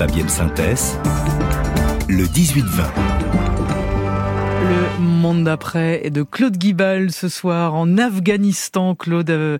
Fabienne Synthèse, le 18-20. Le monde d'après est de Claude Guibal ce soir en Afghanistan, Claude, euh,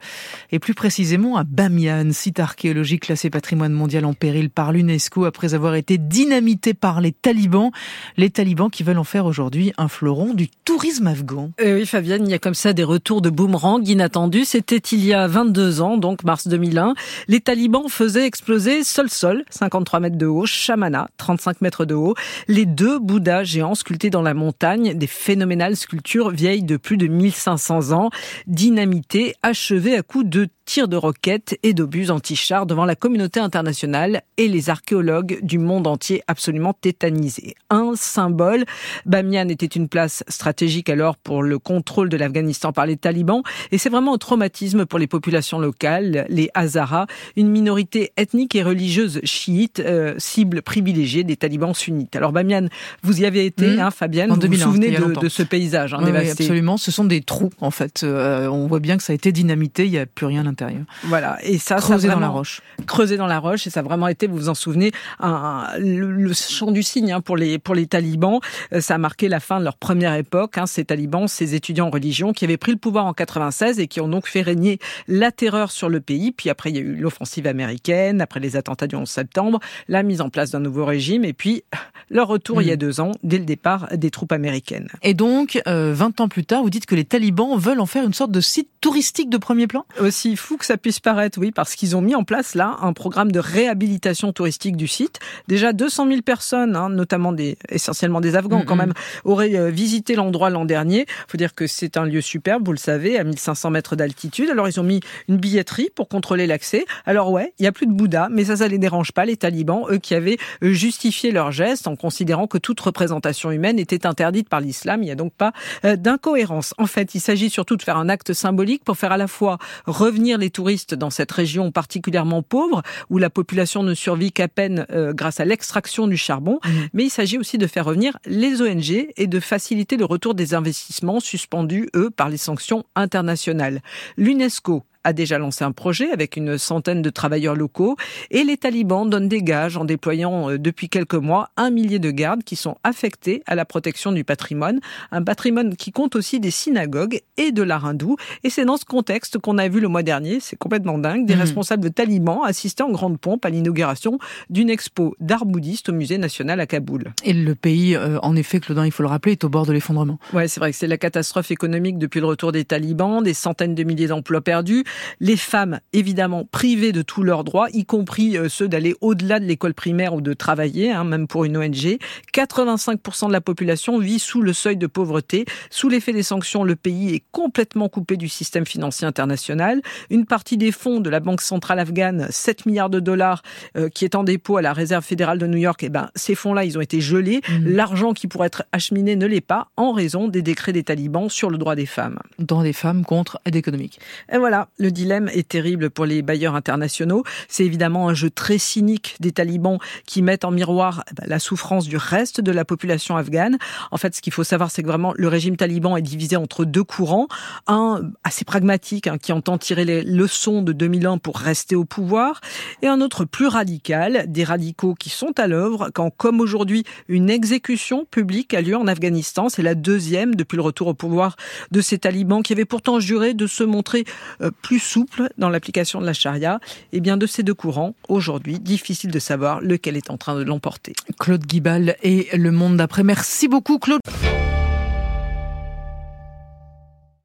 et plus précisément à Bamiyan, site archéologique classé patrimoine mondial en péril par l'UNESCO après avoir été dynamité par les talibans. Les talibans qui veulent en faire aujourd'hui un fleuron du tourisme afghan. Eh oui, Fabienne, il y a comme ça des retours de boomerang inattendus. C'était il y a 22 ans, donc mars 2001. Les talibans faisaient exploser Sol-Sol, 53 mètres de haut, Shamana, 35 mètres de haut, les deux Bouddhas géants sculptés dans la montagne des phénoménales sculptures vieilles de plus de 1500 ans, dynamitées, achevées à coups de tirs de roquettes et d'obus anti-chars devant la communauté internationale et les archéologues du monde entier absolument tétanisés. Un symbole. Bamiyan était une place stratégique alors pour le contrôle de l'Afghanistan par les talibans et c'est vraiment un traumatisme pour les populations locales, les Hazaras, une minorité ethnique et religieuse chiite, euh, cible privilégiée des talibans sunnites. Alors Bamiyan, vous y avez été, mmh. hein, Fabienne, en vous vous souvenez de, ce paysage hein, oui, absolument, ce sont des trous en fait. Euh, on voit bien que ça a été dynamité, il n'y a plus rien à l'intérieur. Voilà, et ça, creusé ça dans la roche. Creusé dans la roche, et ça a vraiment été, vous vous en souvenez, un, le, chant du cygne hein, pour les pour les talibans. Euh, ça a marqué la fin de leur première époque. Hein, ces talibans, ces étudiants en religion qui avaient pris le pouvoir en 96 et qui ont donc fait régner la terreur sur le pays. Puis après, il y a eu l'offensive américaine, après les attentats du 11 septembre, la mise en place d'un nouveau régime, et puis leur retour il y a mm. deux ans, dès le départ des troupes américaines. Et donc, euh, 20 ans plus tard, vous dites que les talibans veulent en faire une sorte de site touristique de premier plan? Aussi fou que ça puisse paraître, oui, parce qu'ils ont mis en place là un programme de réhabilitation touristique du site. Déjà 200 000 personnes, hein, notamment des, essentiellement des Afghans quand même, auraient euh, visité l'endroit l'an dernier. faut dire que c'est un lieu superbe, vous le savez, à 1500 mètres d'altitude. Alors ils ont mis une billetterie pour contrôler l'accès. Alors ouais, il y a plus de Bouddha, mais ça, ça les dérange pas, les talibans, eux qui avaient euh, justifié leur geste en considérant que toute représentation humaine était interdite par l'islam. Il n'y a donc pas euh, d'incohérence. En fait, il s'agit surtout de faire un acte symbolique pour faire à la fois revenir les touristes dans cette région particulièrement pauvre, où la population ne survit qu'à peine euh, grâce à l'extraction du charbon, mmh. mais il s'agit aussi de faire revenir les ONG et de faciliter le retour des investissements suspendus, eux, par les sanctions internationales. L'UNESCO a déjà lancé un projet avec une centaine de travailleurs locaux et les talibans donnent des gages en déployant euh, depuis quelques mois un millier de gardes qui sont affectés à la protection du patrimoine, un patrimoine qui compte aussi des synagogues et de l'art hindou. Et c'est dans ce contexte qu'on a vu le mois dernier, c'est complètement dingue, des mmh. responsables talibans assister en grande pompe à l'inauguration d'une expo d'art bouddhiste au musée national à Kaboul. Et le pays, euh, en effet, Claudin, il faut le rappeler, est au bord de l'effondrement. Ouais, c'est vrai que c'est la catastrophe économique depuis le retour des talibans, des centaines de milliers d'emplois perdus, les femmes, évidemment, privées de tous leurs droits, y compris euh, ceux d'aller au-delà de l'école primaire ou de travailler, hein, même pour une ONG. 85% de la population vit sous le seuil de pauvreté. Sous l'effet des sanctions, le pays est complètement coupé du système financier international. Une partie des fonds de la Banque centrale afghane, 7 milliards de dollars, euh, qui est en dépôt à la Réserve fédérale de New York, eh ben, ces fonds-là, ils ont été gelés. Mmh. L'argent qui pourrait être acheminé ne l'est pas en raison des décrets des talibans sur le droit des femmes. Droit des femmes contre aide économique. Et voilà, le dilemme est terrible pour les bailleurs internationaux. C'est évidemment un jeu très cynique des talibans qui mettent en miroir eh ben, la souffrance du reste de la population afghane. En fait, ce qu'il faut savoir, c'est que vraiment le régime taliban est divisé entre deux courants. Un assez pragmatique, hein, qui entend tirer les leçons de 2001 pour rester au pouvoir, et un autre plus radical, des radicaux qui sont à l'œuvre quand, comme aujourd'hui, une exécution publique a lieu en Afghanistan. C'est la deuxième depuis le retour au pouvoir de ces talibans qui avaient pourtant juré de se montrer euh, plus souples dans l'application de la charia, et eh bien de ces deux courants, aujourd'hui, difficile de savoir lequel est en train de l'emporter. Claude Guibal et Le Monde d'après. Merci beaucoup Claude.